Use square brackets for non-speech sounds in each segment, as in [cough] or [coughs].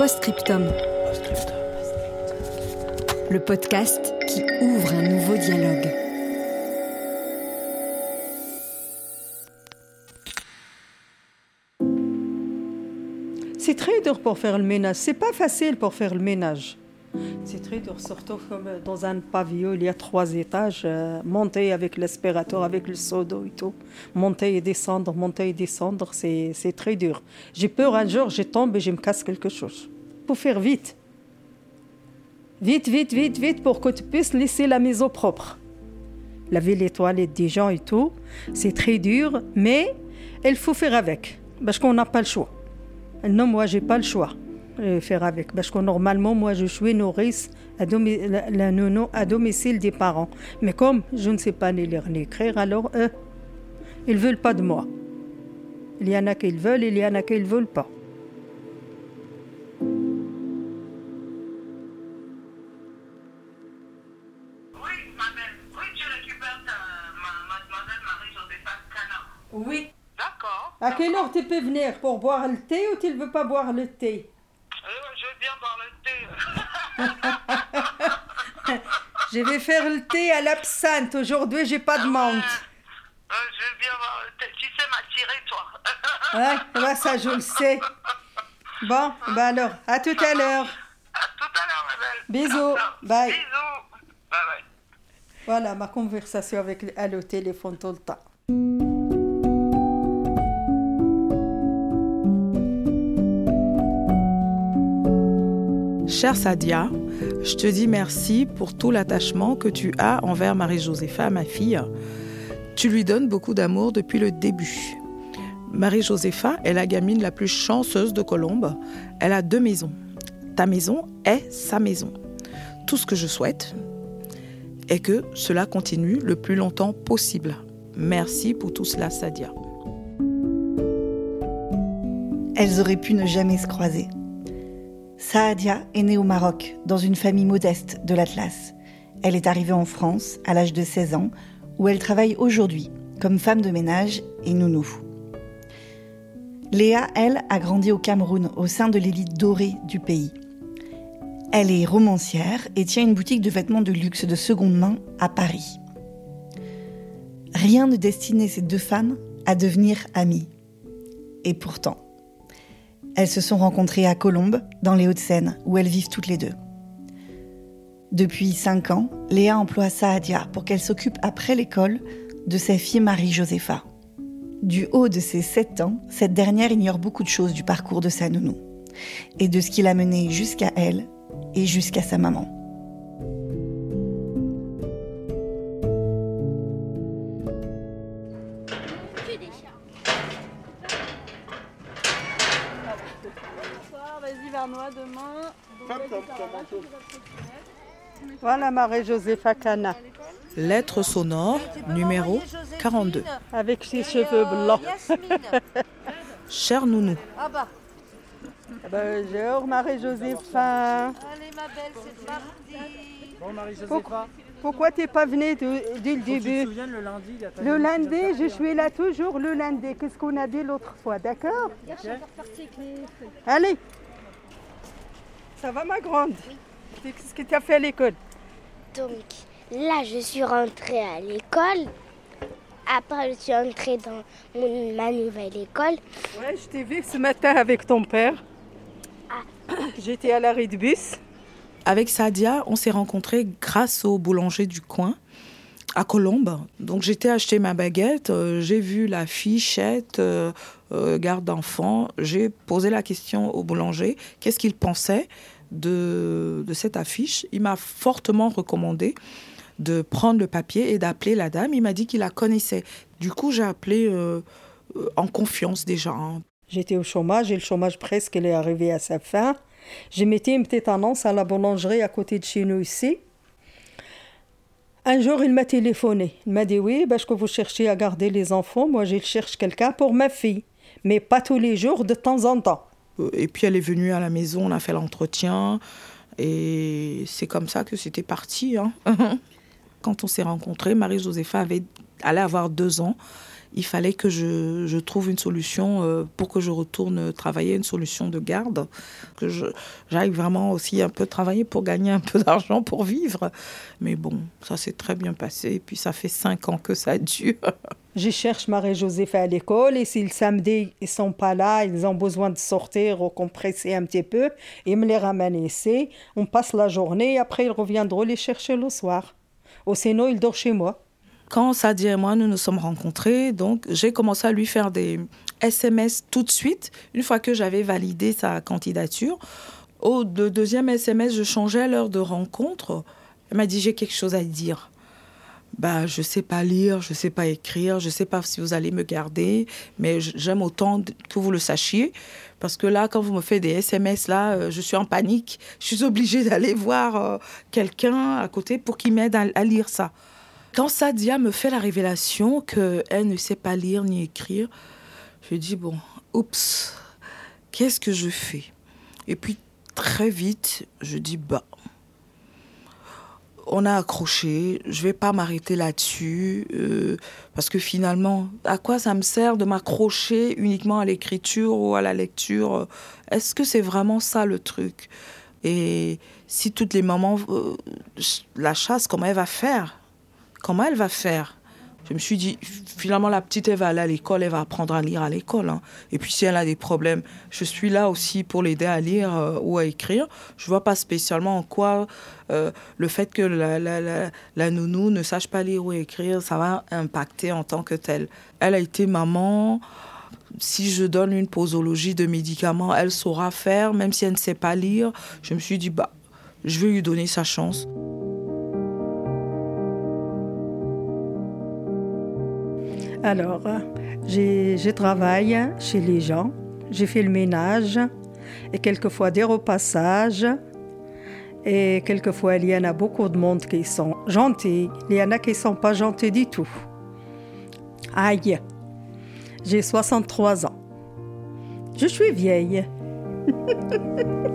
Postscriptum. Le podcast qui ouvre un nouveau dialogue. C'est très dur pour faire le ménage. C'est pas facile pour faire le ménage. C'est très dur, surtout comme dans un pavillon, il y a trois étages. euh, monter avec l'aspirateur, avec le seau d'eau et tout. Monter et descendre, monter et descendre, c'est très dur. J'ai peur un jour, je tombe et je me casse quelque chose. Faire vite. Vite, vite, vite, vite pour que tu puisses laisser la maison propre. Laver les toilettes des gens et tout, c'est très dur, mais il faut faire avec. Parce qu'on n'a pas le choix. Non, moi, j'ai pas le choix de faire avec. Parce que normalement, moi, je suis nourrice à, domi- la, nounou à domicile des parents. Mais comme je ne sais pas ni lire ni écrire, alors eux, ils veulent pas de moi. Il y en a qui le veulent, il y en a qui ne veulent pas. Tu peux venir Pour boire le thé ou tu ne veux pas boire le thé? Euh, je viens boire le thé. [laughs] Je vais faire le thé à l'absinthe. Aujourd'hui, j'ai pas de menthe. Euh, je viens boire le thé. Tu sais m'attirer, toi. [laughs] Ouais, ça, je le sais. Bon, bah alors, à tout à l'heure. À tout à l'heure, ma belle. Bisous. Bye. Bisous. Bye bye. Voilà ma conversation avec elle au téléphone tout le temps. Chère Sadia, je te dis merci pour tout l'attachement que tu as envers Marie-Josépha, ma fille. Tu lui donnes beaucoup d'amour depuis le début. Marie-Josépha est la gamine la plus chanceuse de Colombe. Elle a deux maisons. Ta maison est sa maison. Tout ce que je souhaite est que cela continue le plus longtemps possible. Merci pour tout cela, Sadia. Elles auraient pu ne jamais se croiser. Saadia est née au Maroc, dans une famille modeste de l'Atlas. Elle est arrivée en France à l'âge de 16 ans, où elle travaille aujourd'hui comme femme de ménage et nounou. Léa, elle, a grandi au Cameroun, au sein de l'élite dorée du pays. Elle est romancière et tient une boutique de vêtements de luxe de seconde main à Paris. Rien ne destinait ces deux femmes à devenir amies. Et pourtant, elles se sont rencontrées à Colombes, dans les Hauts-de-Seine, où elles vivent toutes les deux. Depuis cinq ans, Léa emploie Saadia pour qu'elle s'occupe après l'école de sa fille Marie-Josépha. Du haut de ses sept ans, cette dernière ignore beaucoup de choses du parcours de sa nounou et de ce qui l'a menée jusqu'à elle et jusqu'à sa maman. Voilà Marie-Josépha Cana, Lettre sonore numéro 42. avec ses cheveux blancs. [laughs] Cher Nounou, Bonjour Marie-Josépha. Allez ma belle, c'est parti. Pourquoi, pourquoi t'es pas venue dès le début Le lundi, je suis là toujours le lundi. Qu'est-ce qu'on a dit l'autre fois, d'accord Allez. Ça va ma grande? Qu'est-ce que tu as fait à l'école? Donc là, je suis rentrée à l'école. Après, je suis entrée dans mon- ma nouvelle école. Ouais, je t'ai vu ce matin avec ton père. [coughs] J'étais à l'arrêt de bus. Avec Sadia, on s'est rencontrés grâce au boulanger du coin à Colombes. Donc j'étais acheter ma baguette, euh, j'ai vu la fichette euh, euh, garde d'enfants, j'ai posé la question au boulanger, qu'est-ce qu'il pensait de, cette affiche. Il m'a fortement recommandé de prendre le papier et d'appeler la dame. Il m'a dit qu'il la connaissait. Du coup, j'ai appelé euh, en confiance déjà. hein. J'étais au chômage et le chômage presque est arrivé à sa fin. J'ai mis une petite annonce à la boulangerie à côté de chez nous ici. Un jour, il m'a téléphoné. Il m'a dit Oui, parce que vous cherchez à garder les enfants. Moi, je cherche quelqu'un pour ma fille. Mais pas tous les jours, de temps en temps. Et puis elle est venue à la maison, on a fait l'entretien. Et c'est comme ça que c'était parti. hein. [laughs] Quand on s'est rencontrés, Marie-Josépha avait, allait avoir deux ans. Il fallait que je, trouve une solution euh, pour que je retourne travailler, une solution de garde. Que j'aille vraiment aussi un peu travailler pour gagner un peu [laughs] d'argent pour vivre. Mais bon, ça s'est très bien passé. Et puis ça fait cinq ans que ça dure. [laughs] Je cherche Marie-Joseph à l'école et si le samedi ils sont pas là, ils ont besoin de sortir ou compresser un petit peu, ils me les ramènent ici. On passe la journée et après ils reviendront les chercher le soir. Ou sinon ils dorment chez moi. Quand Sadia et moi, nous nous sommes rencontrés, donc j'ai commencé à lui faire des SMS tout de suite, une fois que j'avais validé sa candidature. Au de- deuxième SMS, je changeais l'heure de rencontre. Elle m'a dit, j'ai quelque chose à dire. Bah, je sais pas lire, je sais pas écrire, je sais pas si vous allez me garder, mais j'aime autant que vous le sachiez. Parce que là, quand vous me faites des SMS, là, euh, je suis en panique. Je suis obligée d'aller voir euh, quelqu'un à côté pour qu'il m'aide à lire ça. Quand Sadia me fait la révélation qu'elle ne sait pas lire ni écrire, je dis bon, oups, qu'est-ce que je fais? Et puis très vite, je dis bah, on a accroché, je vais pas m'arrêter là-dessus, euh, parce que finalement, à quoi ça me sert de m'accrocher uniquement à l'écriture ou à la lecture? Est-ce que c'est vraiment ça le truc? Et si toutes les mamans, euh, la chasse, comment elle va faire? Comment elle va faire? Je me suis dit, finalement, la petite, elle va aller à l'école, elle va apprendre à lire à l'école. hein. Et puis, si elle a des problèmes, je suis là aussi pour l'aider à lire euh, ou à écrire. Je vois pas spécialement en quoi euh, le fait que la, la, la, la nounou ne sache pas lire ou écrire, ça va impacter en tant que telle. Elle a été maman. Si je donne une posologie de médicaments, elle saura faire, même si elle ne sait pas lire. Je me suis dit, bah, je vais lui donner sa chance. Alors, je travaille chez les gens, j'ai fait le ménage et quelquefois des repassages. Et quelquefois, il y en a beaucoup de monde qui sont gentils, il y en a qui ne sont pas gentils du tout. Aïe, j'ai 63 ans. Je suis vieille. [laughs]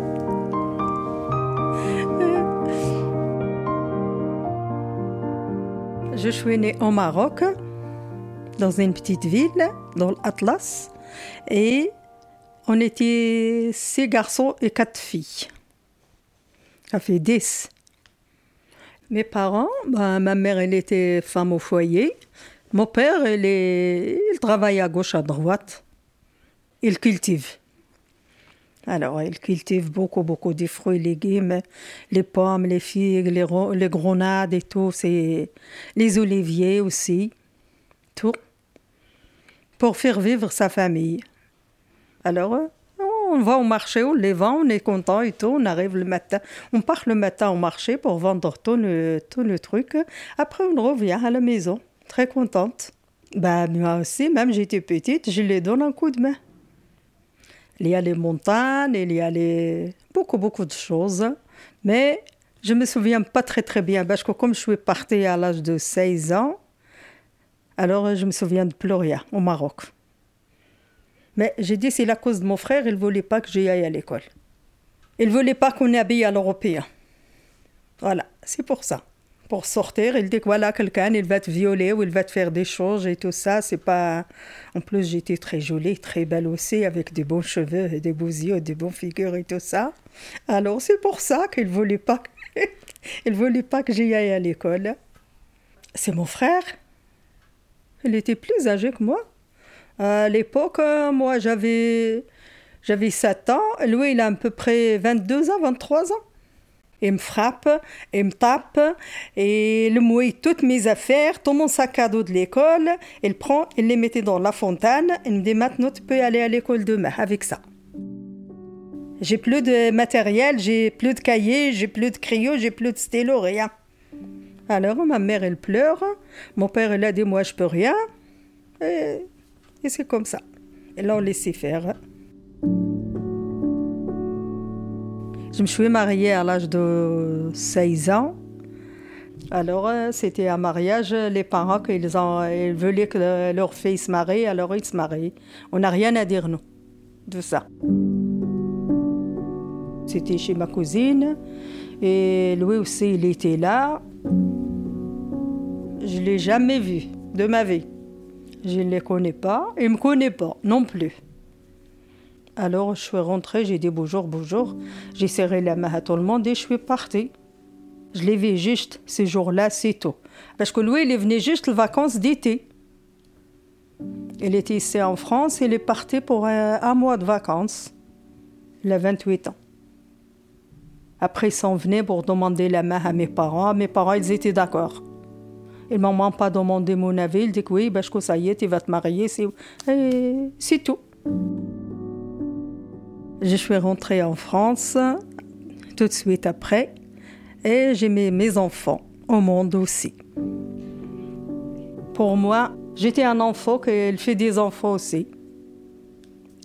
Je suis née au Maroc, dans une petite ville, dans l'Atlas, et on était six garçons et quatre filles. Ça fait dix. Mes parents, ben, ma mère, elle était femme au foyer. Mon père, il, est, il travaille à gauche, à droite. Il cultive. Alors, il cultive beaucoup, beaucoup de fruits légumes, les pommes, les figues, les, grenades et tout, les oliviers aussi, tout, pour faire vivre sa famille. Alors, euh, on va au marché, on les vend, on est content et tout, on arrive le matin, on part le matin au marché pour vendre tout le, tout le truc. Après, on revient à la maison, très contente. Bah, moi aussi, même j'étais petite, je les donne un coup de main. Il y a les montagnes, il y a les... beaucoup, beaucoup de choses. Mais je me souviens pas très, très bien parce que comme je suis partie à l'âge de 16 ans, alors je me souviens de plus rien au Maroc. Mais j'ai dit, c'est la cause de mon frère, il voulait pas que j'y aille à l'école. Il voulait pas qu'on habille à l'européen. Voilà, c'est pour ça. Pour sortir, il dit que voilà, quelqu'un, il va te violer ou il va te faire des choses et tout ça. C'est pas. En plus, j'étais très jolie, très belle aussi, avec des beaux cheveux et des beaux yeux, des bonnes figures et tout ça. Alors, c'est pour ça qu'il voulait pas. [laughs] il voulait pas que j'y aille à l'école. C'est mon frère. Il était plus âgé que moi. À l'époque, euh, moi, j'avais. J'avais 7 ans. Lui, il a à peu près 22 ans, 23 ans. Il me frappe, il me tape, et il mouille toutes mes affaires, tout mon sac à dos de l'école. Il prend, il les mettait dans la fontaine. Il me dit maintenant tu peux aller à l'école demain avec ça. J'ai plus de matériel, j'ai plus de cahiers, j'ai plus de crayons, j'ai plus de stylo, rien. Alors ma mère, elle pleure. Mon père, il a dit, moi, je peux rien. Et, c'est comme ça. Et là, on laissait faire. Je me suis mariée à l'âge de 16 ans. Alors, euh, c'était un mariage, les parents, qu'ils ont, ils voulaient que leur fille se marie, alors ils se marient. On n'a rien à dire, nous, de ça. C'était chez ma cousine, et lui aussi, il était là. Je ne l'ai jamais vu de ma vie. Je ne les connais pas, il ne me connaît pas non plus. Alors, je suis rentrée, j'ai dit bonjour, bonjour. J'ai serré la main à tout le monde et je suis partie. Je l'ai vu juste ces jours-là, c'est tout. Parce que lui, il venait juste les vacances d'été. Il était ici en France, il est parti pour un, un mois de vacances. Il a 28 ans. Après, ils sont venus pour demander la main à mes parents. Mes parents, ils étaient d'accord. Ils m'ont même pas demandé mon avis. Ils disent oui, parce que ça y est, tu vas te marier. C'est, et c'est tout. Je suis rentrée en France tout de suite après et j'ai mis mes enfants au monde aussi. Pour moi, j'étais un enfant qui fait des enfants aussi.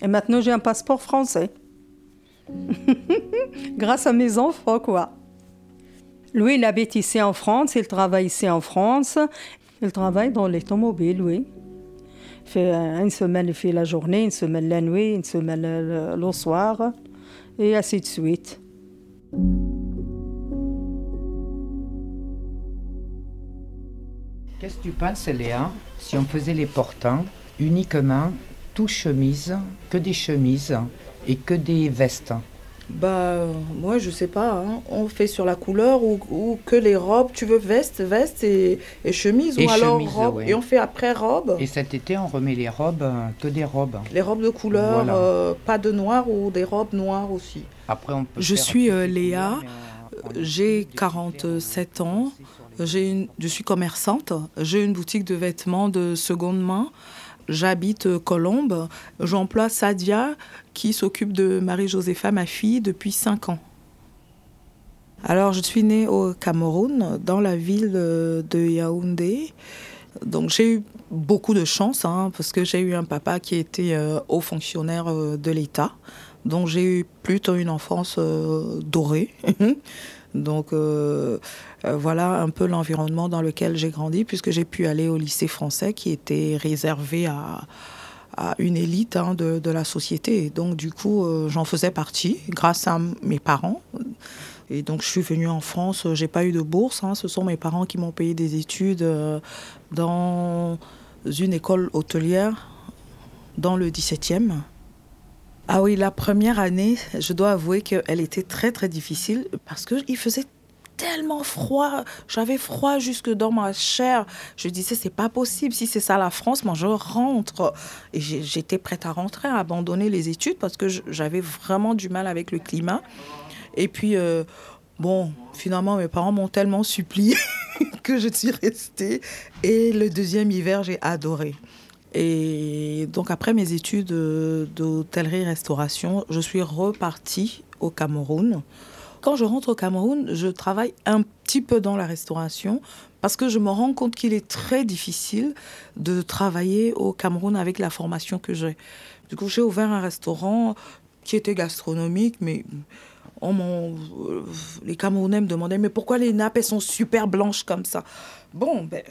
Et maintenant, j'ai un passeport français. [laughs] Grâce à mes enfants, quoi. Lui, il habite ici en France, il travaille ici en France. Il travaille dans l'automobile, oui. Fait euh, une semaine, il fait la journée, une semaine la nuit, une semaine le, le soir, et ainsi de suite. Qu'est-ce que tu penses, Léa, si on faisait les portants uniquement tout chemise, que des chemises? Et que des vestes Bah, moi, je sais pas. hein. On fait sur la couleur ou, ou que les robes. Tu veux veste, veste et, et chemise Et ou alors chemise, robe. ouais. Et on fait après robe. Et cet été, on remet les robes, euh, que des robes. Les robes de couleur, Voilà. euh, pas de noir ou des robes noires aussi. Après, on peut Je faire suis, euh, Léa. J'ai utilise des 47 ans. J'ai une, je suis commerçante. J'ai une boutique de vêtements de seconde main. J'habite euh, Colombes. J'emploie Sadia qui s'occupe de Marie-Josépha, ma fille, depuis 5 ans. Alors, je suis née au Cameroun, dans la ville euh, de Yaoundé. Donc, j'ai eu beaucoup de chance, hein, parce que j'ai eu un papa qui était euh, haut fonctionnaire euh, de l'État. Donc, j'ai eu plutôt une enfance dorée. [laughs] Donc, euh, euh, voilà un peu l'environnement dans lequel j'ai grandi, puisque j'ai pu aller au lycée français qui était réservé à, une élite hein, de, la société. Donc, du coup, euh, j'en faisais partie grâce à mes parents. Et donc, je suis venue en France. J'ai pas eu de bourse. hein. Ce sont mes parents qui m'ont payé des études dans une école hôtelière dans le 17e. Ah oui, la première année, je dois avouer qu'elle était très très difficile parce qu'il faisait tellement froid. J'avais froid jusque dans ma chair. Je disais, c'est pas possible. Si c'est ça la France, moi je rentre. Et j'étais prête à rentrer, à abandonner les études parce que j'avais vraiment du mal avec le climat. Et puis, euh, bon, finalement, mes parents m'ont tellement supplié [laughs] que je suis restée. Et le deuxième hiver, j'ai adoré. Et donc après mes études euh, d'hôtellerie-restauration, je suis repartie au Cameroun. Quand je rentre au Cameroun, je travaille un petit peu dans la restauration parce que je me rends compte qu'il est très difficile de travailler au Cameroun avec la formation que j'ai. Du coup, j'ai ouvert un restaurant qui était gastronomique, mais euh, les Camerounais me demandaient mais pourquoi les nappes sont super blanches comme ça? Bon, ben,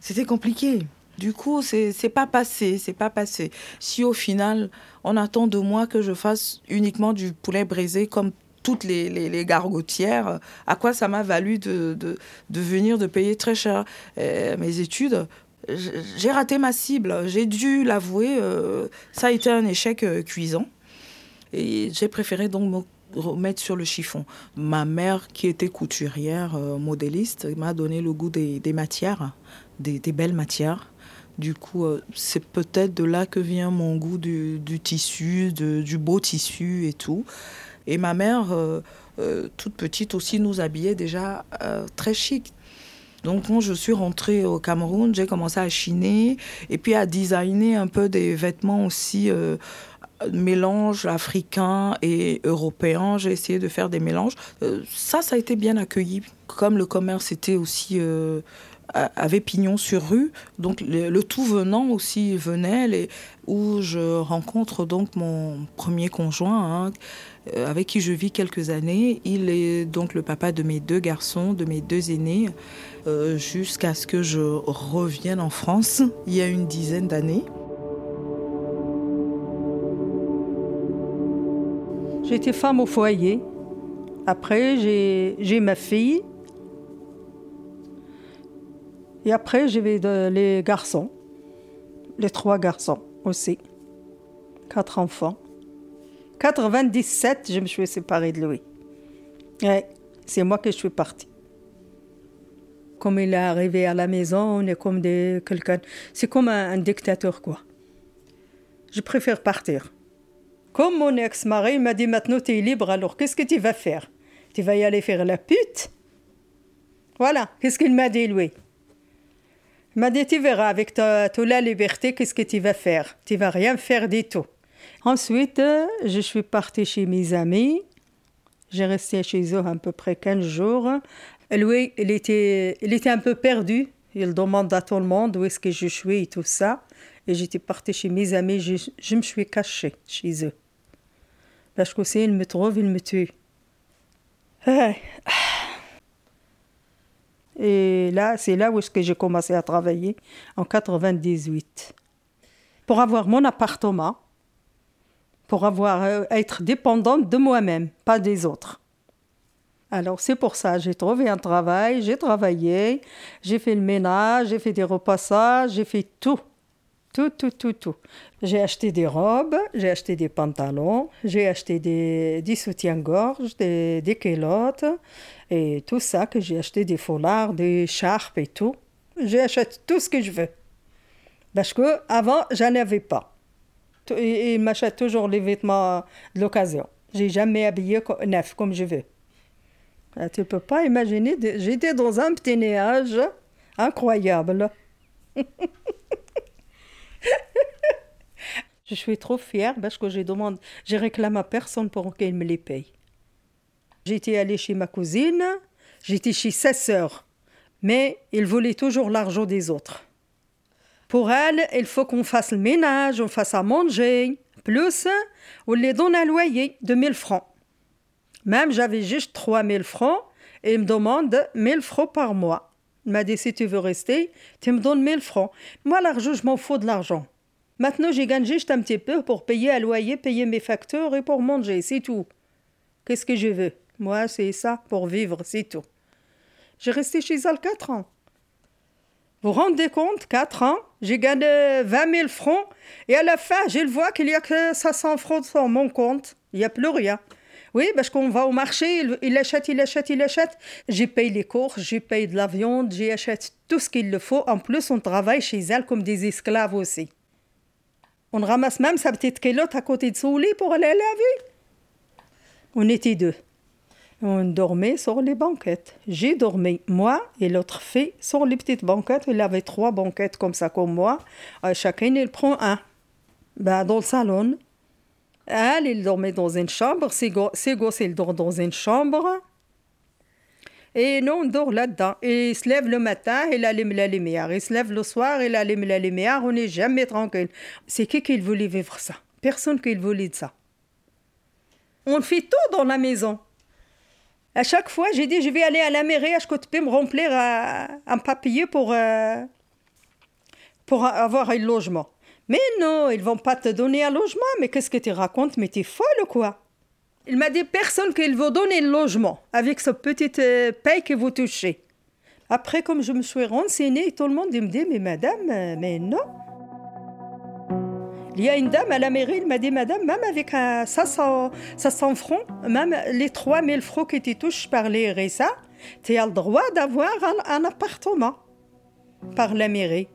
c'était compliqué. Du coup, c'est pas passé, c'est pas passé. Si au final, on attend de moi que je fasse uniquement du poulet braisé comme toutes les, gargotières, à quoi ça m'a valu de, venir, de payer très cher euh, mes études J'ai raté ma cible, j'ai dû l'avouer, euh, ça a été un échec euh, cuisant. Et j'ai préféré donc me remettre sur le chiffon. Ma mère, qui était couturière, modéliste, m'a donné le goût des, matières, des belles matières. Du coup, euh, c'est peut-être de là que vient mon goût du, tissu, du beau tissu et tout. Et ma mère, euh, euh, toute petite aussi, nous habillait déjà très chic. Donc quand je suis rentrée au Cameroun, j'ai commencé à chiner et puis à designer un peu des vêtements aussi mélange africain et européen. J'ai essayé de faire des mélanges. Ça, ça a été bien accueilli. Comme le commerce était aussi avait pignon sur rue, donc le, tout venant aussi venait, les, où je rencontre donc mon premier conjoint, hein, euh, avec qui je vis quelques années. Il est donc le papa de mes deux garçons, de mes deux aînés, jusqu'à ce que je revienne en France il y a une dizaine d'années. J'étais femme au foyer. Après, j'ai ma fille. Et après, j'ai les garçons. Les trois garçons aussi. Quatre enfants. 97, je me suis séparée de lui. C'est moi que je suis partie. Comme il est arrivé à la maison, on est comme des quelqu'un. C'est comme un dictateur, quoi. Je préfère partir. Comme mon ex-mari m'a dit maintenant tu es libre, alors qu'est-ce que tu vas faire? Tu vas y aller faire la pute? Voilà, qu'est-ce qu'il m'a dit lui m'a dit tu verras avec ta, toute la liberté qu'est-ce que tu vas faire? Tu vas rien faire du tout. Ensuite, je suis partie chez mes amis. J'ai resté chez eux à peu près 15 jours. Lui, il était, il était un peu perdu. Il demande à tout le monde où est-ce que je suis et tout ça. Et j'étais partie chez mes amis, je, me suis cachée chez eux. Parce que s'il me trouve, il me tue. Et là, c'est là où est-ce que j'ai commencé à travailler, en 98. Pour avoir mon appartement, pour avoir, euh, être dépendante de moi-même, pas des autres. Alors c'est pour ça, j'ai trouvé un travail, j'ai travaillé, j'ai fait le ménage, j'ai fait des repassages, j'ai fait tout. Tout, tout, tout, tout. J'ai acheté des robes, j'ai acheté des pantalons, j'ai acheté des, des soutiens-gorge, des, des culottes, et tout ça, que j'ai acheté des foulards, des charpes et tout. J'achète tout ce que je veux. Parce que avant, j'en avais pas. Et, il m'achète toujours les vêtements de l'occasion. J'ai jamais habillé neuf comme je veux. Ah, tu peux pas imaginer, j'étais dans un petit nuage incroyable. [laughs] [laughs] je suis trop fière parce que je demande, je réclame à personne pour qu'elle me les paye. J'étais allée chez ma cousine, j'étais chez sa sœur, mais il voulait toujours l'argent des autres. Pour elle, il faut qu'on fasse le ménage, on fasse à manger, plus on les donne un loyer de 1000 francs. Même j'avais juste 3000 francs et il me demande 1000 francs par mois. Il m'a dit si tu veux rester, tu me donnes 1000 francs. Moi, l'argent, je m'en fous de l'argent. Maintenant, j'ai gagné juste un petit peu pour payer un loyer, payer mes factures et pour manger, c'est tout. Qu'est-ce que je veux? Moi, c'est ça, pour vivre, c'est tout. J'ai resté chez elle 4 ans. Vous vous rendez compte, 4 ans, j'ai gagné 20 000 francs et à la fin, je vois qu'il n'y a que 500 francs sur mon compte. Il n'y a plus rien. Oui, parce qu'on va au marché, il, achète, il achète, il achète. J'ai payé les courses, j'ai payé de la viande, j'ai achète tout ce qu'il le faut. En plus, on travaille chez elle comme des esclaves aussi. On ramasse même sa petite culotte à côté de son lit pour aller laver. On était deux. On dormait sur les banquettes. J'ai dormi, moi et l'autre fille, sur les petites banquettes. Il avait trois banquettes comme ça, comme moi. Euh, chacun, il prend un. Ben, dans le salon, elle, il dormait dans une chambre, ses, gosses, ils dorment dans une chambre. Et nous, on dort là-dedans. Et il se lève le matin, il allume la lumière. Il se lève le soir, il allume la lumière. On n'est jamais tranquille. C'est qui qui voulait vivre ça? Personne qui voulait ça. On fait tout dans la maison. À chaque fois, j'ai dit, je vais aller à la mairie, que tu peux me remplir un, un papier pour, euh, pour avoir un logement? Mais non, ils vont pas te donner un logement. Mais qu'est-ce que tu racontes? Mais t'es folle ou quoi Il m'a dit personne qu'il veut donner le logement avec ce petite euh, paye que vous touchez. Après, comme je me suis renseignée, tout le monde me dit Mais madame, euh, mais non. Il y a une dame à la mairie, elle m'a dit Madame, même avec un 500, 500 francs, même les 3000 francs que tu touches par les RSA, tu as le droit d'avoir un appartement par la mairie.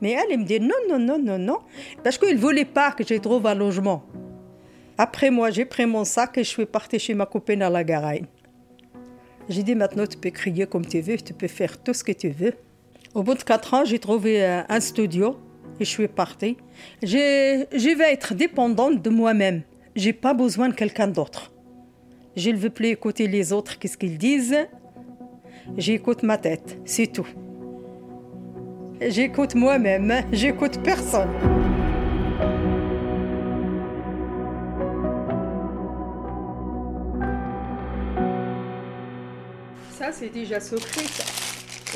Mais elle, me dit non, non, non, non, non, parce qu'il ne voulait pas que je trouve un logement. Après moi, j'ai pris mon sac et je suis partie chez ma copine à la Garagne. J'ai dit maintenant, tu peux crier comme tu veux, tu peux faire tout ce que tu veux. Au bout de quatre ans, j'ai trouvé un studio Et je suis partie. J'ai- Je vais être dépendante de moi-même. J'ai pas besoin de quelqu'un d'autre. Je ne veux plus écouter les autres, qu'est-ce qu'ils disent. J'écoute ma tête, c'est tout. J'écoute moi-même, j'écoute personne. Ça, c'est déjà secret, ça.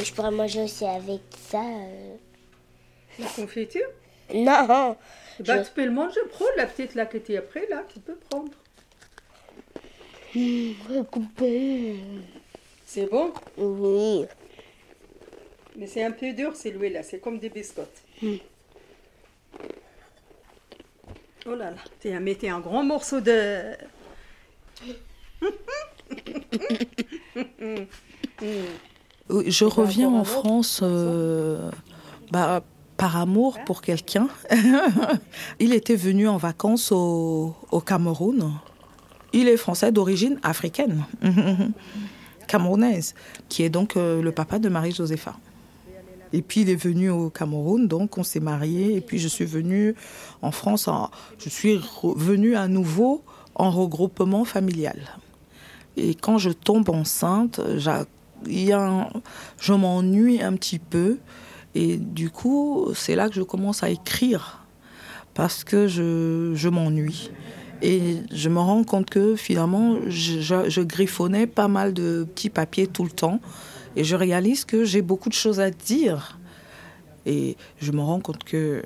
Je pourrais manger aussi avec ça. euh. La confiture? Non Bah, Je- tu peux le manger. Prends la petite là qui était après, là, tu peux prendre. Recouper. C'est bon? Oui. Mais c'est un peu dur, c'est loué là. C'est comme des biscottes. Hmm. Oh là là. Tiens, mettez un grand morceau de. Oui, Je reviens en France euh, bah, par amour pour quelqu'un. [laughs] Il était venu en vacances au, au Cameroun. Il est français d'origine africaine, [laughs] camerounaise, qui est donc euh, le papa de Marie-Josépha. Et puis il est venu au Cameroun, donc on s'est mariés. Et puis je suis venue en France. je suis venue à nouveau en regroupement familial. Et quand je tombe enceinte, y a je m'ennuie un petit peu. Et du coup, c'est là que je commence à écrire. Parce que je, je m'ennuie. Et je me rends compte que finalement, je griffonnais pas mal de petits papiers tout le temps. Et je réalise que j'ai beaucoup de choses à dire. Et je me rends compte que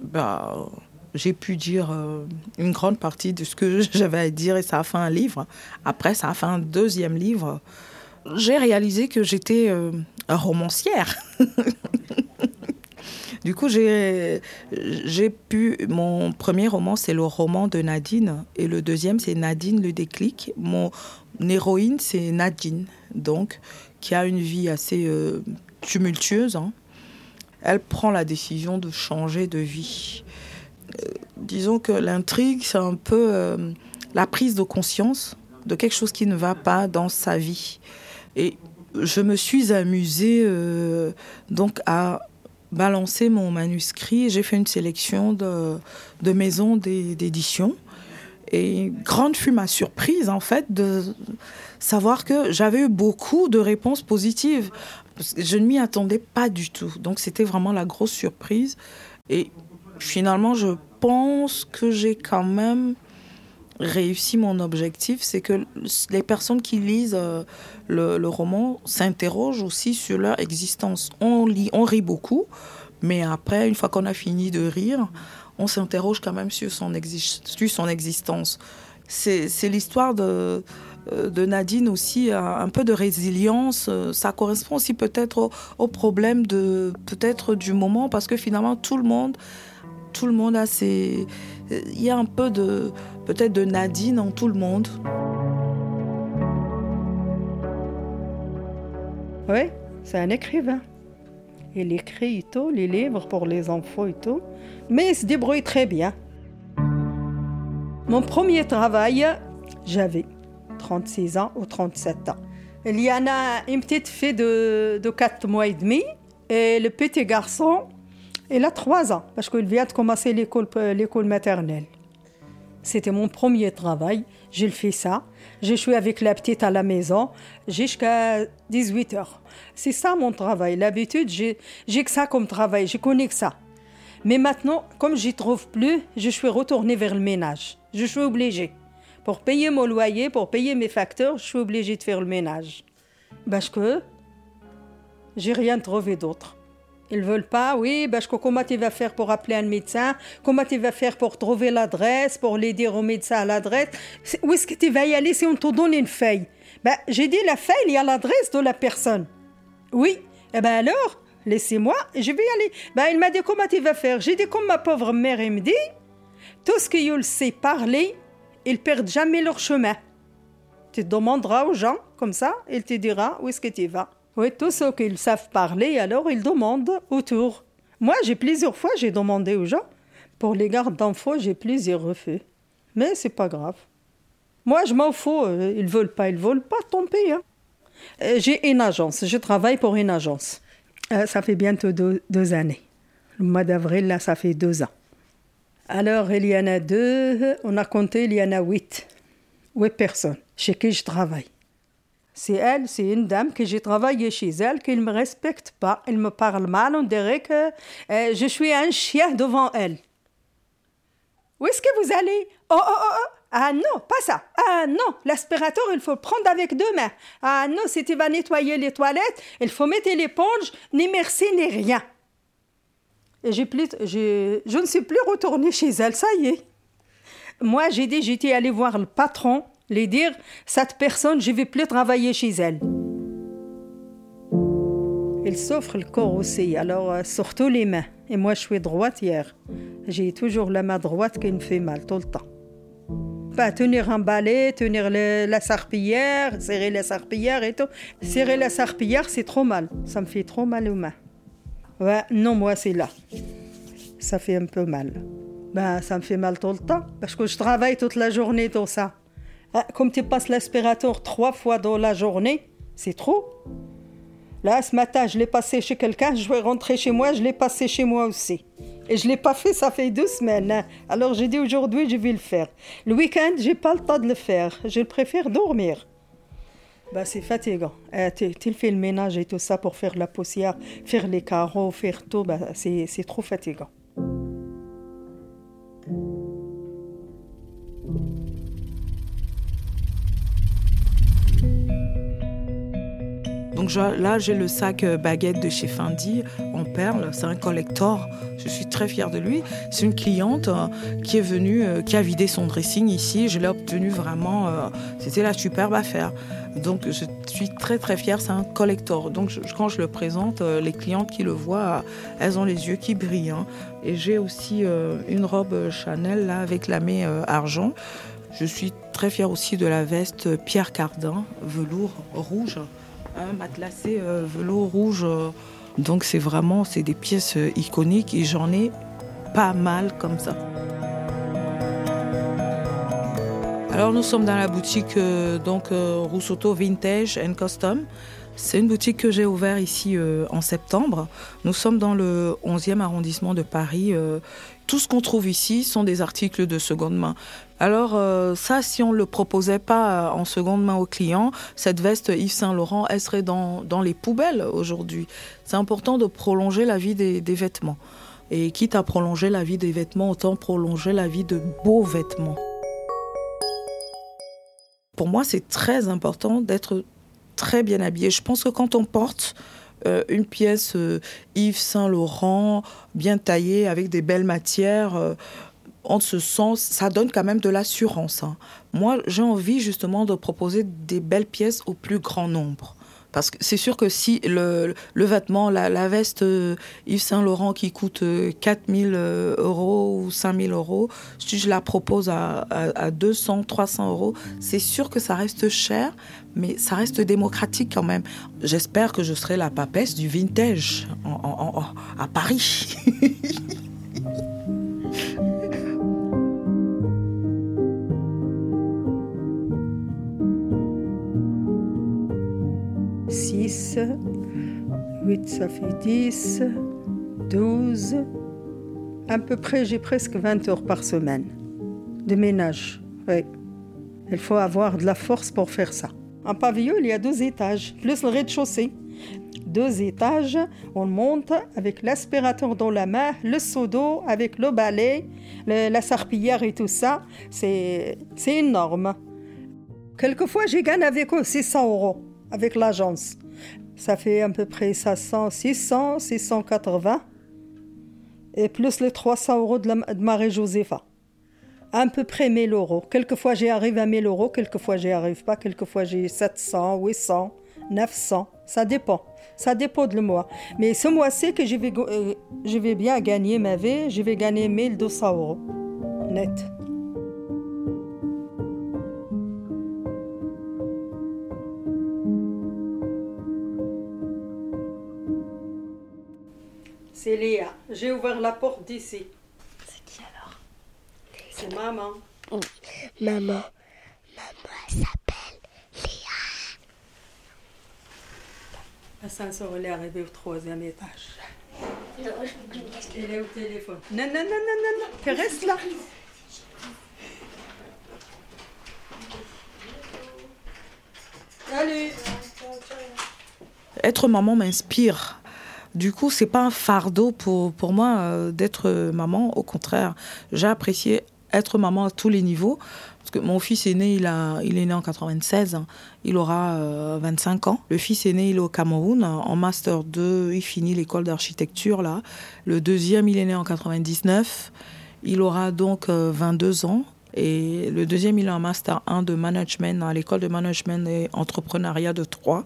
bah, j'ai pu dire euh, une grande partie de ce que [laughs] j'avais à dire et ça a fait un livre. Après, ça a fait un deuxième livre. J'ai réalisé que j'étais euh, romancière. [laughs] Du coup, j'ai pu. Mon premier roman, c'est le roman de Nadine. Et le deuxième, c'est Nadine le déclic. Mon héroïne, c'est Nadine, donc, qui a une vie assez euh, tumultueuse. hein. Elle prend la décision de changer de vie. Euh, disons que l'intrigue, c'est un peu euh, la prise de conscience de quelque chose qui ne va pas dans sa vie. Et je me suis amusée donc à balancer mon manuscrit. J'ai fait une sélection de, de maisons d'é- d'édition. Et grande fut ma surprise, en fait, de savoir que j'avais eu beaucoup de réponses positives. Je ne m'y attendais pas du tout. Donc, c'était vraiment la grosse surprise. Et finalement, je pense que j'ai quand même réussi mon objectif. C'est que les personnes qui lisent euh, le, roman s'interrogent aussi sur leur existence. On lit, on rit beaucoup, mais après, une fois qu'on a fini de rire, on s'interroge quand même sur son, sur son existence. C'est l'histoire de, de Nadine aussi, un un peu de résilience. Euh, Ça correspond aussi peut-être au, problème de peut-être du moment, parce que finalement, tout le monde, tout le monde a ses... Il y a un peu de peut-être de Nadine en tout le monde. Oui, c'est un écrivain. Il écrit tout, les livres pour les enfants et tout. Mais il se débrouille très bien. Mon premier travail, j'avais 36 ans ou 37 ans. Il y en a une petite fille de, de 4 mois et demi et le petit garçon, il a 3 ans parce qu'il vient de commencer l'école l'école maternelle. C'était mon premier travail. J'ai fait ça. Je suis avec la petite à la maison jusqu'à 18 heures. C'est ça mon travail. L'habitude, j'ai j'ai que ça comme travail. Je connais que ça. Mais maintenant, comme j'y trouve plus, je suis retournée vers le ménage. Je suis obligée. Pour payer mon loyer, pour payer mes facteurs, je suis obligée de faire le ménage. Parce que j'ai rien trouvé d'autre. Ils veulent pas, oui, parce que comment tu vas faire pour appeler un médecin? Comment tu vas faire pour trouver l'adresse, pour les dire au médecin à l'adresse Où est-ce que tu vas y aller si on te donne une feuille? Ben, J'ai dit la feuille, il y a l'adresse de la personne. Oui, eh ben alors, laissez-moi, je vais y aller. Ben, il m'a dit comment tu vas faire? J'ai dit comme ma pauvre mère, me dit, tout ce qu'ils sait parler, ils perdent jamais leur chemin. Tu demanderas aux gens, comme ça, il te dira où est-ce que tu vas. Oui, tous ceux qu'ils savent parler, alors ils demandent autour. Moi, j'ai plusieurs fois, j'ai demandé aux gens. Pour les gardes d'enfants, j'ai plusieurs refus. Mais c'est pas grave. Moi, je m'en fous. euh, Ils veulent pas, ils veulent pas, tant pis. hein. Euh, J'ai une agence. Je travaille pour une agence. Euh, ça fait bientôt deux, deux années. Le mois d'avril, là, ça fait deux ans. Alors, il y en a deux, on a compté, il y en a huit. Huit personnes chez qui je travaille. C'est elle, c'est une dame que j'ai travaillé chez elle, qui ne me respecte pas. Elle me parle mal, on dirait que euh, je suis un chien devant elle. Où est-ce que vous allez? Oh, oh, oh, oh Ah non, pas ça Ah non, l'aspirateur, il faut le prendre avec deux mains. Ah non, si tu vas nettoyer les toilettes, il faut mettre l'éponge, ni merci, ni rien. Et plus, je ne suis plus retournée chez elle, ça y est. Moi, j'ai dit, j'étais allée voir le patron, lui dire, cette personne, je ne vais plus travailler chez elle. Il souffre le corps aussi, alors euh, surtout les mains. Et moi, je suis droitière. J'ai toujours la main droite qui me fait mal tout le temps. Pas tenir un balai, tenir la sarpillière, serrer la sarpillière et tout. Serrer la sarpillière, c'est trop mal. Ça me fait trop mal aux mains. Non, moi, c'est là. Ça fait un peu mal. Ben, ça me fait mal tout le temps, parce que je travaille toute la journée, tout ça. Ah, comme tu passes l'aspirateur trois fois dans la journée, c'est trop. Là, ce matin, je l'ai passé chez quelqu'un, je vais rentrer chez moi, je l'ai passé chez moi aussi. Et je ne l'ai pas fait, ça fait deux semaines. hein. Alors j'ai dit aujourd'hui, je vais le faire. Le week-end, j'ai pas le temps de le faire. Je préfère dormir. Bah, c'est fatigant. Euh, tu, fais le ménage et tout ça pour faire la poussière, faire les carreaux, faire tout, bah, c'est trop fatigant. Donc là, j'ai le sac euh, baguette de chez Fendi en perles. C'est un collector. Je suis très fière de lui. C'est une cliente euh, qui est venue, euh, qui a vidé son dressing ici. Je l'ai obtenu vraiment. C'était la superbe affaire. Donc je suis très très fière. C'est un collector. Donc quand je le présente, les clientes qui le voient, elles ont les yeux qui brillent. hein. Et j'ai aussi une robe Chanel là avec lamé euh, argent. Je suis très fière aussi de la veste Pierre Cardin, velours rouge un matelassé euh, velours rouge. euh, donc c'est vraiment c'est des pièces euh, iconiques et j'en ai pas mal comme ça. Alors nous sommes dans la boutique donc Roussoto Vintage and Custom. C'est une boutique que j'ai ouverte ici en septembre. Nous sommes dans le 11e arrondissement de Paris. tout ce qu'on trouve ici sont des articles de seconde main. Alors euh, ça, si on ne le proposait pas euh, en seconde main aux clients, cette veste Yves Saint Laurent, elle serait dans, dans les poubelles aujourd'hui. C'est important de prolonger la vie des, vêtements. Et quitte à prolonger la vie des vêtements, autant prolonger la vie de beaux vêtements. Pour moi, c'est très important d'être très bien habillé. Je pense que quand on porte euh, une pièce Yves Saint Laurent, bien taillée, avec des belles matières, euh, on se sent, ça donne quand même de l'assurance. hein. Moi, j'ai envie justement de proposer des belles pièces au plus grand nombre. Parce que c'est sûr que si le, le vêtement, la, veste euh, Yves Saint Laurent qui coûte 4000 euros ou 5000 euros, si je la propose à, à, à 200, 300 euros, c'est sûr que ça reste cher, mais ça reste démocratique quand même. J'espère que je serai la papesse du vintage en- en- en- à Paris. [laughs] Six, huit, ça fait dix, douze. À peu près, j'ai presque 20 heures par semaine de ménage. Oui. Il faut avoir de la force pour faire ça. En pavillon, il y a deux étages, plus le rez-de-chaussée. Deux étages, on monte avec l'aspirateur dans la main, le seau d'eau avec le balai, la sarpillière et tout ça. C'est c'est énorme. Quelquefois, j'ai gagné avec eux 600 euros avec l'agence. Ça fait à peu près 500, 600, 680. Et plus les 300 euros de, de Marie-Josépha. À peu près 1000 euros. Quelquefois, j'y arrive à 1000 euros, quelquefois, j'y arrive pas. Quelquefois, j'ai 700, 800, 900. Ça dépend. Ça dépend de le mois. Mais ce mois-ci, que euh, je vais bien gagner ma vie, je vais gagner 1200 euros. Net. C'est Léa. J'ai ouvert la porte d'ici. C'est qui alors? C'est maman. Maman. Maman, elle s'appelle L'ascenseur, elle est arrivée au troisième étage. Léa. Non, je est au téléphone. Non, non, non, non, non, non. Tu restes là. Allez. Être maman m'inspire. Du coup, c'est pas un fardeau pour, pour moi euh, d'être maman. Au contraire, j'ai apprécié être maman à tous les niveaux. Parce que mon fils est né, il, a, il est né en 96, hein. il aura 25 euh, ans. Le fils est né, il est au Cameroun, en Master 2, il finit l'école d'architecture là. Le deuxième, il est né en 99, il aura donc 22 euh, ans. Et le deuxième, il a un Master 1 de Management à l'école de Management et Entrepreneuriat de Troyes.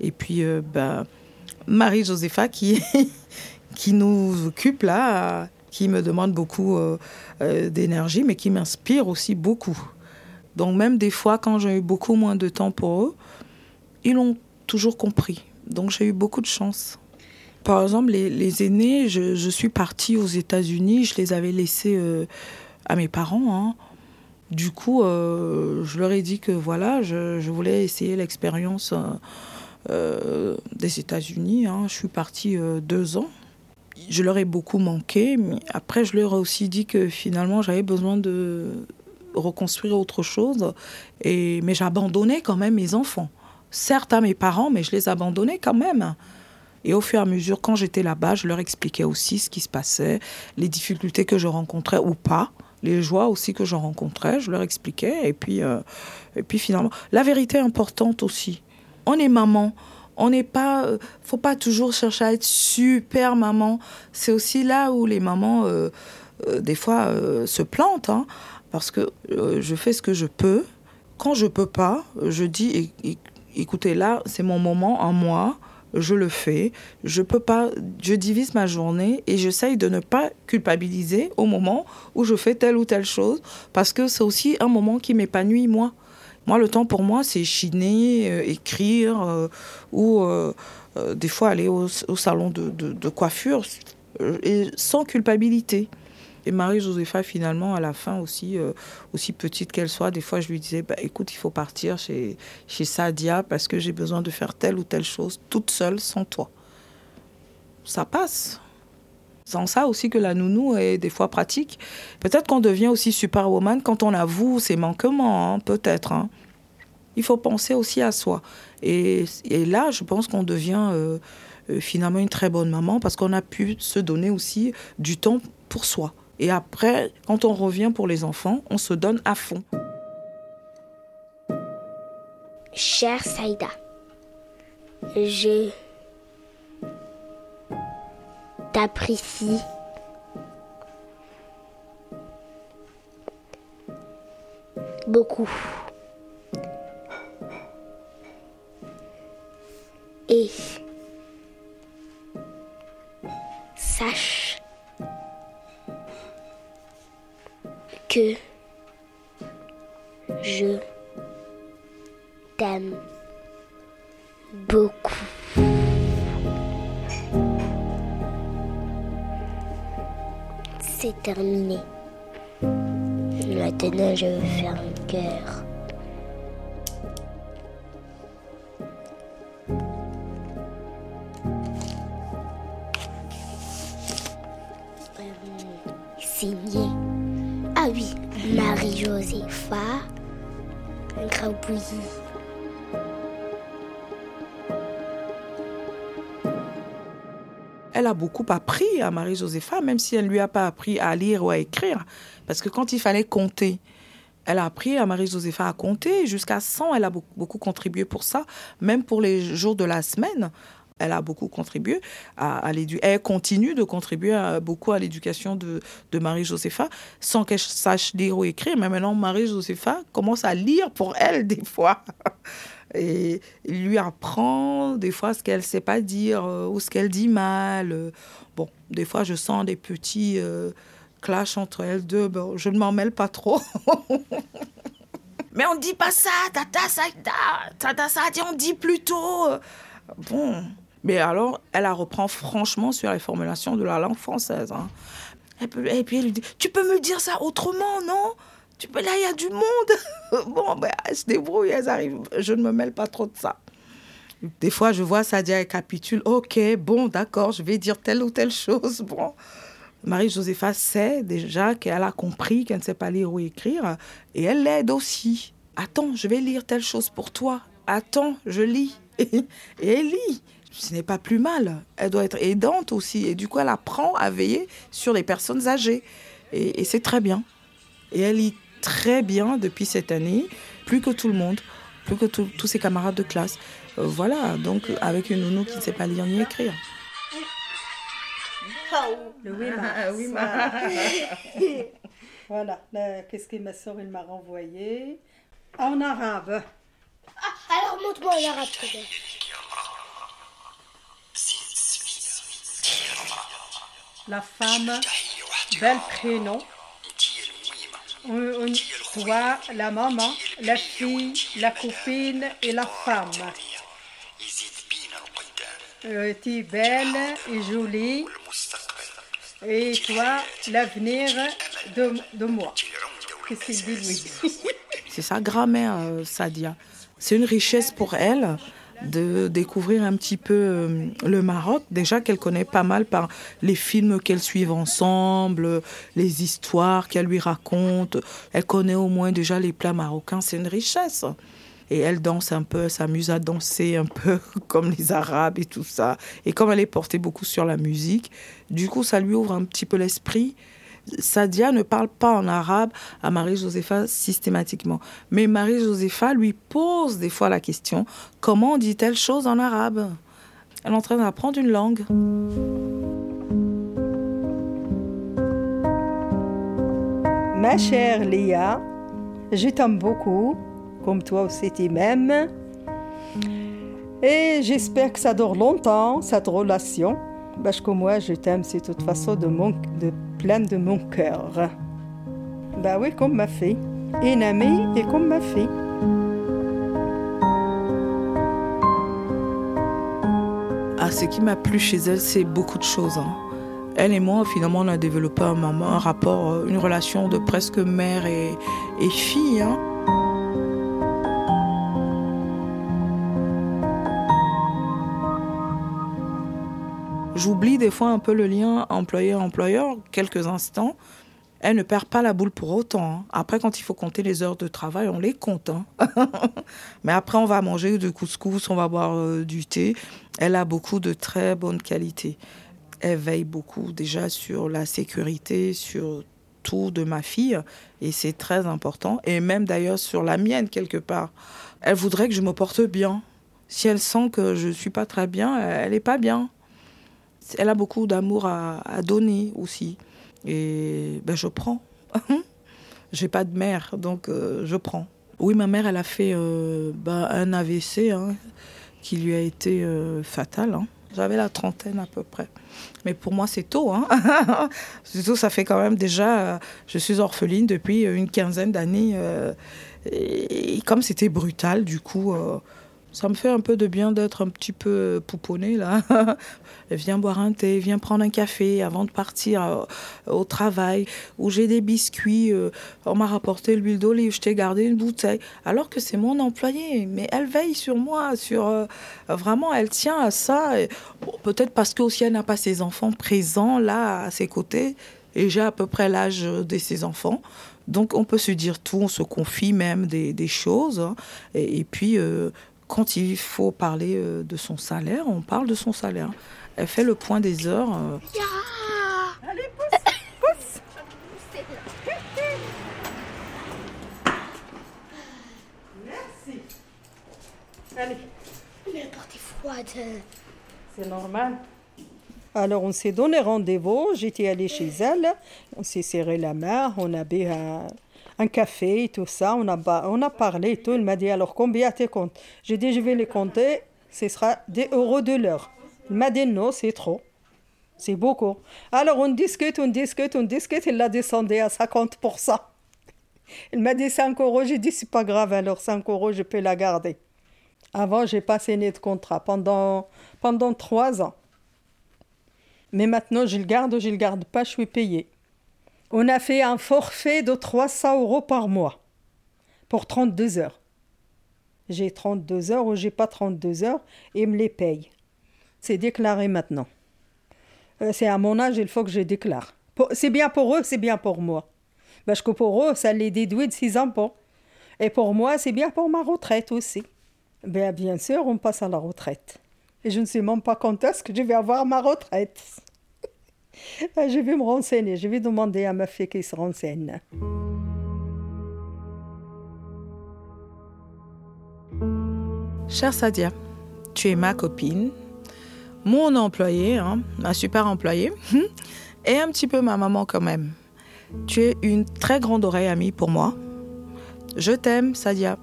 Et puis, euh, ben, Marie-Josépha qui, [laughs] qui nous occupe là, qui me demande beaucoup euh, euh, d'énergie, mais qui m'inspire aussi beaucoup. Donc même des fois, quand j'ai eu beaucoup moins de temps pour eux, ils l'ont toujours compris. Donc j'ai eu beaucoup de chance. Par exemple, les, aînés, je, suis partie aux États-Unis, je les avais laissés à mes parents. Hein. Du coup, je leur ai dit que voilà, je, je voulais essayer l'expérience euh, des États-Unis. Hein. Je suis partie euh, deux ans. Je leur ai beaucoup manqué, mais après, je leur ai aussi dit que finalement, j'avais besoin de reconstruire autre chose. Et, mais j'abandonnais quand même mes enfants. Certes à mes parents, mais je les abandonnais quand même. Et au fur et à mesure, quand j'étais là-bas, je leur expliquais aussi ce qui se passait, les difficultés que je rencontrais ou pas, les joies aussi que je rencontrais, je leur expliquais. Et puis, euh, et puis finalement, la vérité importante aussi on est maman. On n'est pas, euh, faut pas toujours chercher à être super maman. C'est aussi là où les mamans, euh, euh, des fois, se plantent, hein, parce que je fais ce que je peux. Quand je peux pas, je dis, écoutez, là, c'est mon moment en moi je le fais. Je peux pas, je divise ma journée et j'essaye de ne pas culpabiliser au moment où je fais telle ou telle chose parce que c'est aussi un moment qui m'épanouit moi. Moi, le temps pour moi, c'est chiner, euh, écrire euh, ou euh, des fois aller au, salon de, coiffure et sans culpabilité. Et Marie-Josépha, finalement, à la fin aussi, aussi petite qu'elle soit, des fois je lui disais bah, écoute, il faut partir chez, chez Sadia parce que j'ai besoin de faire telle ou telle chose toute seule, sans toi. Ça passe. Sans ça aussi que la nounou est des fois pratique. Peut-être qu'on devient aussi superwoman quand on avoue ses manquements, hein, peut-être. Hein. Il faut penser aussi à soi. Et, là, je pense qu'on devient euh, euh, finalement une très bonne maman parce qu'on a pu se donner aussi du temps pour soi. Et après, quand on revient pour les enfants, on se donne à fond. Cher Saïda, je t'apprécie. Beaucoup. Et sache que je t'aime beaucoup. C'est terminé. Maintenant, je veux faire un cœur. signé. Ah oui, Marie-Josépha Grabouilly. elle a beaucoup appris à Marie-Josépha, même si elle ne lui a pas appris à lire ou à écrire. Parce que quand il fallait compter, elle a appris à Marie-Josépha à compter. Jusqu'à 100, elle a beaucoup, contribué pour ça. Même pour les jours de la semaine, elle a beaucoup contribué à. Elle continue de contribuer beaucoup à l'éducation de, de Marie-Josépha sans qu'elle sache lire ou écrire. Mais maintenant, Marie-Josépha commence à lire pour elle des fois. Et il lui apprend des fois ce qu'elle ne sait pas dire euh, ou ce qu'elle dit mal. Bon, des fois je sens des petits euh, clashs entre elles deux. Bon, je ne m'en mêle pas trop. [laughs] Mais on ne dit pas ça, tata, ça, tata, ça, on dit plutôt. Bon. Mais alors, elle la reprend franchement sur les formulations de la langue française. Hein. Et puis elle lui dit Tu peux me dire ça autrement, non? Tu peux, là, il y a du monde. [laughs] bon, ben, elles se débrouillent, elles arrivent. Je ne me mêle pas trop de ça. Des fois, je vois Sadia, elle capitule. Ok, bon, d'accord, je vais dire telle ou telle chose. [laughs] Bon. Marie-Josépha sait déjà qu'elle a compris qu'elle ne sait pas lire ou écrire et elle l'aide aussi. Attends, je vais lire telle chose pour toi. Attends, je lis. [laughs] Et, elle lit. Ce n'est pas plus mal. Elle doit être aidante aussi. Et du coup, elle apprend à veiller sur les personnes âgées. Et, c'est très bien. Et elle lit très bien depuis cette année, plus que tout le monde, plus que tous ses camarades de classe. Euh, voilà, donc avec une nounou qui ne sait pas lire ni écrire. Le oui, [laughs] voilà, qu'est-ce que ma soeur m'a renvoyé? En arabe. Alors montre-moi en arabe, La femme, bel prénom. Toi, la maman, la fille, la copine et la femme. Euh, tu es belle et jolie. Et toi, l'avenir de, de moi. C'est sa grammaire, euh, Sadia. C'est une richesse pour elle de découvrir un petit peu euh, le Maroc, déjà qu'elle connaît pas mal par les films qu'elle suit ensemble, les histoires qu'elle lui raconte. Elle connaît au moins déjà les plats marocains, c'est une richesse. Et elle danse un peu, s'amuse à danser un peu [laughs] comme les Arabes et tout ça. Et comme elle est portée beaucoup sur la musique, du coup, ça lui ouvre un petit peu l'esprit. Sadia ne parle pas en arabe à Marie-Josépha systématiquement. Mais Marie-Josépha lui pose des fois la question comment on dit telle chose en arabe? Elle est en train d'apprendre une langue. Ma chère Léa, je t'aime beaucoup comme toi aussi tu m'aimes. Et j'espère que ça dure longtemps, cette relation, que moi, je t'aime, c'est toute façon de, mon, de plein de mon cœur. Bah oui, comme ma fille. Une amie et comme ma fille. Ah, ce qui m'a plu chez elle, c'est beaucoup de choses. Hein. Elle et moi, finalement, on a développé un, rapport, une relation de presque mère et, et fille. Hein. J'oublie des fois un peu le lien employeur-employeur, quelques instants. Elle ne perd pas la boule pour autant. Hein. Après, quand il faut compter les heures de travail, on les compte. Hein. [laughs] Mais après, on va manger du couscous, on va boire euh, du thé. Elle a beaucoup de très bonne qualité. Elle veille beaucoup déjà sur la sécurité, sur tout de ma fille. Et c'est très important. Et même d'ailleurs sur la mienne, quelque part. Elle voudrait que je me porte bien. Si elle sent que je ne suis pas très bien, elle n'est pas bien elle a beaucoup d'amour à, donner aussi. Et ben, je prends. [laughs] J'ai pas de mère, donc euh, je prends. Oui, ma mère, elle a fait euh, ben, un AVC hein, qui lui a été euh, fatal. Hein. J'avais la trentaine à peu près. Mais pour moi, c'est tôt. Hein. [laughs] Surtout, ça fait quand même déjà. je suis orpheline depuis une quinzaine d'années. et, comme c'était brutal, du coup ça me fait un peu de bien d'être un petit peu pouponné là. [laughs] viens boire un thé, viens prendre un café avant de partir euh, au travail. Ou j'ai des biscuits, euh, on m'a rapporté l'huile d'olive, je t'ai gardé une bouteille. Alors que c'est mon employé, mais elle veille sur moi, sur euh, vraiment, elle tient à ça. Peut-être parce que aussi elle n'a pas ses enfants présents là à ses côtés. Et j'ai à peu près l'âge de ses enfants. Donc on peut se dire tout, on se confie même des, choses. Hein. Et, puis quand il faut parler euh, de son salaire, on parle de son salaire. Elle fait le point des heures. Euh. Allez, pousse, pousse. Merci. Allez. Mais la porte est froide. C'est normal. Alors on s'est donné rendez-vous, j'étais allée chez elle, on s'est serré la main, on a bu un, un café et tout ça. On a, on a parlé et tout. Il m'a dit alors combien tu comptes? J'ai dit je vais les compter, ce sera des euros de l'heure. Il m'a dit non, c'est trop. C'est beaucoup. Alors on discute, on discute, on discute. Il l'a descendu à 50%. Il m'a dit 5 euros. J'ai dit c'est pas grave, alors 5 euros, je peux la garder. Avant, j'ai pas signé de contrat pendant, pendant 3 ans. Mais maintenant, je le garde ou je le garde pas, je suis payé. On a fait un forfait de 300 euros par mois pour 32 heures. J'ai 32 heures ou j'ai pas 32 heures et me les paye. C'est déclaré maintenant. Euh, c'est à mon âge, il faut que je déclare. C'est bien pour eux, c'est bien pour moi. Parce que pour eux, ça les déduit de six ans. Et pour moi, c'est bien pour ma retraite aussi. Bien, bien sûr, on passe à la retraite. Et je ne sais même pas quand est-ce que je vais avoir ma retraite. [laughs] je vais me renseigner, je vais demander à ma fille qui se renseigne. Cher Sadia, tu es ma copine, mon employé, hein, ma super employée, [laughs] et un petit peu ma maman quand même. Tu es une très grande oreille amie pour moi. Je t'aime, Sadia.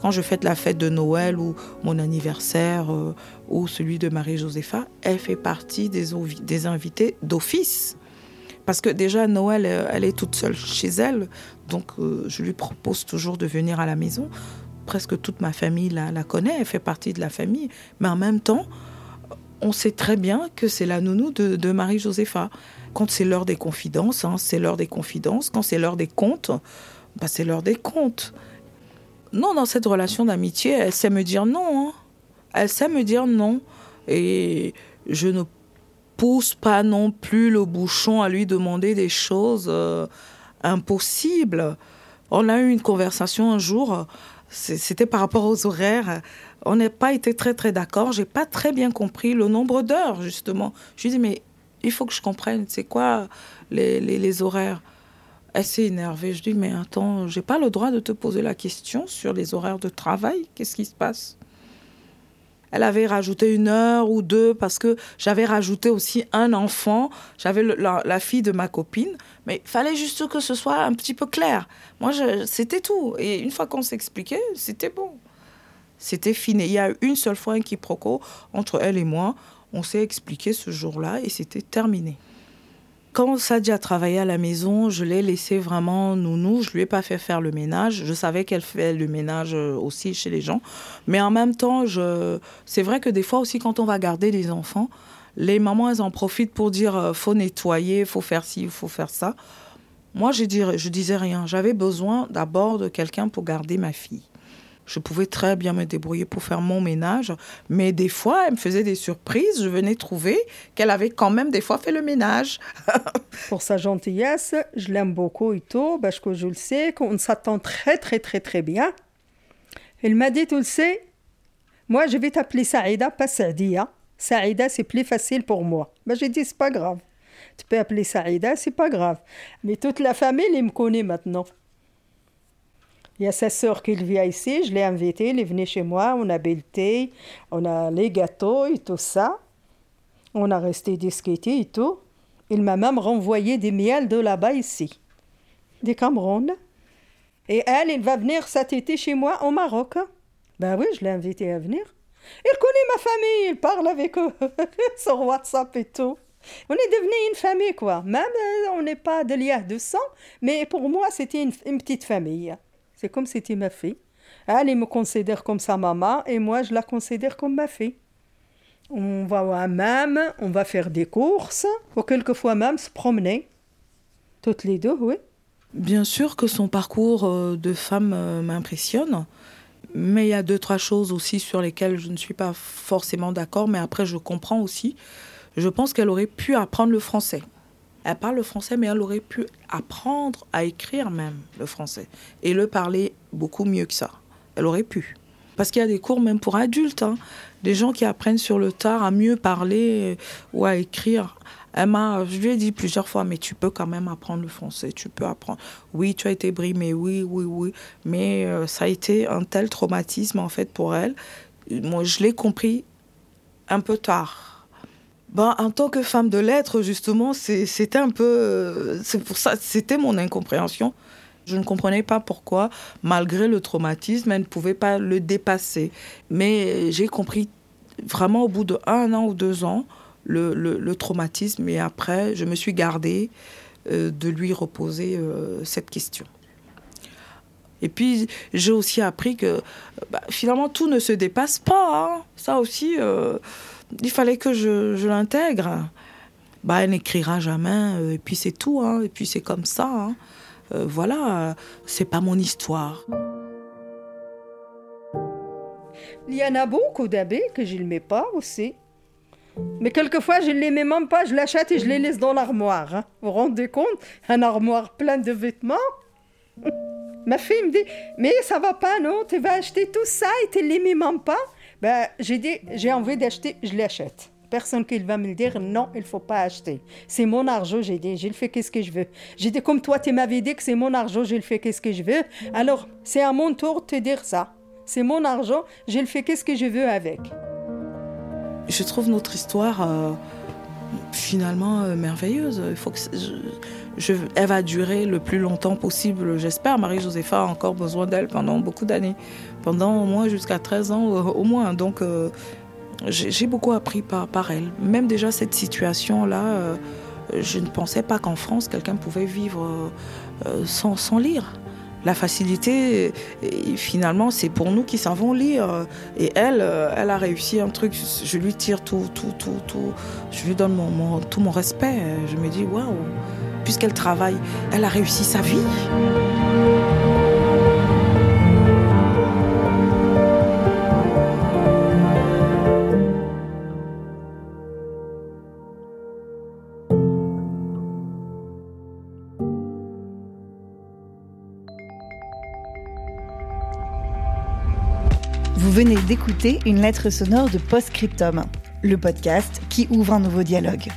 Quand je fête la fête de Noël ou mon anniversaire euh, ou celui de Marie-Josépha, elle fait partie des, invités d'office. Parce que déjà, Noël, euh, elle est toute seule chez elle, donc euh, je lui propose toujours de venir à la maison. Presque toute ma famille la, connaît, elle fait partie de la famille. Mais en même temps, on sait très bien que c'est la nounou de, Marie-Josépha. Quand c'est l'heure des confidences, hein, c'est l'heure des confidences. Quand c'est l'heure des comptes, bah, c'est l'heure des comptes. Non, dans cette relation d'amitié, elle sait me dire non. Hein. Elle sait me dire non. Et je ne pousse pas non plus le bouchon à lui demander des choses euh, impossibles. On a eu une conversation un jour, c'était par rapport aux horaires. On n'a pas été très très d'accord. J'ai pas très bien compris le nombre d'heures justement. Je lui dis mais il faut que je comprenne c'est quoi les, les, les horaires? Elle s'est énervée. Je dis, mais attends, j'ai pas le droit de te poser la question sur les horaires de travail. Qu'est-ce qui se passe? Elle avait rajouté une heure ou deux parce que j'avais rajouté aussi un enfant. J'avais la, fille de ma copine. Mais il fallait juste que ce soit un petit peu clair. Moi, c'était tout. Et une fois qu'on s'expliquait, c'était bon. C'était fini. Il y a eu une seule fois un quiproquo entre elle et moi. On s'est expliqué ce jour-là et c'était terminé quand Sadia travaillait à la maison, je l'ai laissé vraiment nounou. Je lui ai pas fait faire le ménage. Je savais qu'elle fait le ménage euh, aussi chez les gens. Mais en même temps, je... c'est vrai que des fois aussi, quand on va garder des enfants, les mamans, elles en profitent pour dire euh, faut nettoyer, faut faire ci, faut faire ça. Moi, je, je disais rien. J'avais besoin d'abord de quelqu'un pour garder ma fille. Je pouvais très bien me débrouiller pour faire mon ménage, mais des fois, elle me faisait des surprises. Je venais trouver qu'elle avait quand même des fois fait le ménage. [laughs] pour sa gentillesse, je l'aime beaucoup tout, parce que je le sais qu'on s'attend très, très, très, très bien. Elle m'a dit, tu le sais, moi, je vais t'appeler Saïda, pas Saadia. Saïda, c'est plus facile pour moi. Ben, j'ai dit, c'est pas grave. Tu peux appeler Saïda, c'est pas grave. Mais toute la famille, elle me connaît maintenant. Il y a sa sœur qui vient ici, je l'ai invitée, elle est venue chez moi, on a bu le thé, on a les gâteaux et tout ça. On a resté discuté et tout. Il m'a même renvoyé des miels de là-bas ici, des Cameroun. Et elle, elle va venir cet été chez moi au Maroc. Ben oui, je l'ai invitée à venir. Il connaît ma famille, il parle avec eux [laughs] sur WhatsApp et tout. On est devenu une famille, quoi. Même euh, on n'est pas de lien de sang, mais pour moi, c'était une petite famille. C'est comme si c'était ma fille. Elle, me considère comme sa maman et moi, je la considère comme ma fille. On va à même, on va faire des courses, ou quelquefois même se promener. Toutes les deux, oui. Bien sûr que son parcours euh, de femme euh, m'impressionne, mais il y a deux, trois choses aussi sur lesquelles je ne suis pas forcément d'accord, mais après je comprends aussi. Je pense qu'elle aurait pu apprendre le français. Elle parle le français, mais elle aurait pu apprendre à écrire même le français et le parler beaucoup mieux que ça. Elle aurait pu. Parce qu'il y a des cours même pour adultes, hein. des gens qui apprennent sur le tard à mieux parler ou à écrire. Emma, je lui ai dit plusieurs fois, mais tu peux quand même apprendre le français, tu peux apprendre. Oui, tu as été brimée, oui, oui, oui, mais euh, ça a été un tel traumatisme en fait pour elle. Moi, je l'ai compris un peu tard ben, en tant que femme de lettres, justement, c'était un peu. C'est pour ça, c'était mon incompréhension. Je ne comprenais pas pourquoi, malgré le traumatisme, elle ne pouvait pas le dépasser. Mais j'ai compris vraiment au bout de un an ou deux ans le, le, traumatisme. Et après, je me suis gardée euh, de lui reposer euh, cette question. Et puis, j'ai aussi appris que bah, finalement, tout ne se dépasse pas. Hein. Ça aussi. Euh, il fallait que je, l'intègre. Bah, elle n'écrira jamais, euh, et puis c'est tout, hein, et puis c'est comme ça. Hein. Euh, voilà, c'est pas mon histoire. Il y en a beaucoup d'habits que je ne mets pas aussi. Mais quelquefois, je ne les mets même pas, je l'achète et je les laisse dans l'armoire. hein. Vous vous rendez compte? Un armoire plein de vêtements [laughs] Ma fille me dit Mais ça va pas, non? Tu vas acheter tout ça et tu les mets même pas Ben, j'ai dit J'ai envie d'acheter, je l'achète. Personne qui va me dire non, il faut pas acheter. C'est mon argent, j'ai dit, je le fais qu'est-ce que je veux? J'ai dit comme toi, tu m'avais dit que c'est mon argent, je le fais qu'est-ce que je veux? Alors, c'est à mon tour de te dire ça. C'est mon argent, je le fais qu'est-ce que je veux avec? Je trouve notre histoire euh, finalement euh, merveilleuse. Il faut que elle va durer le plus longtemps possible, j'espère. Marie-Josépha a encore besoin d'elle pendant beaucoup d'années, pendant au moins jusqu'à 13 ans euh, au moins. Donc euh, j'ai beaucoup appris par, elle. Même déjà cette situation-là, je ne pensais pas qu'en France, quelqu'un pouvait vivre sans lire. La facilité, finalement, c'est pour nous qui savons lire. Et elle, euh, elle a réussi un truc. Je lui tire tout, tout, tout, tout. Je lui donne tout mon respect. Je me dis, waouh, puisqu'elle travaille, elle a réussi sa vie. D'écouter une lettre sonore de Postscriptum, le podcast qui ouvre un nouveau dialogue.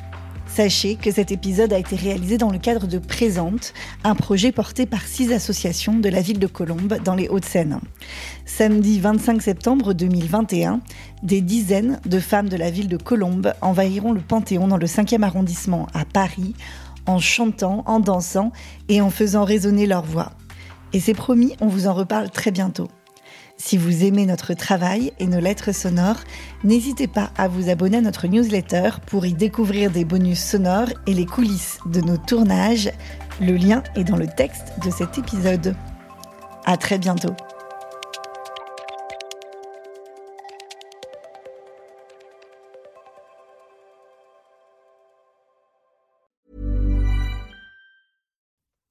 Sachez que cet épisode a été réalisé dans le cadre de Présente, un projet porté par six associations de la ville de Colombes dans les Hauts-de-Seine. Samedi 25 septembre 2021, des dizaines de femmes de la ville de Colombes envahiront le Panthéon dans le 5e arrondissement à Paris en chantant, en dansant et en faisant résonner leur voix. Et c'est promis, on vous en reparle très bientôt. Si vous aimez notre travail et nos lettres sonores, n'hésitez pas à vous abonner à notre newsletter pour y découvrir des bonus sonores et les coulisses de nos tournages. Le lien est dans le texte de cet épisode. À très bientôt.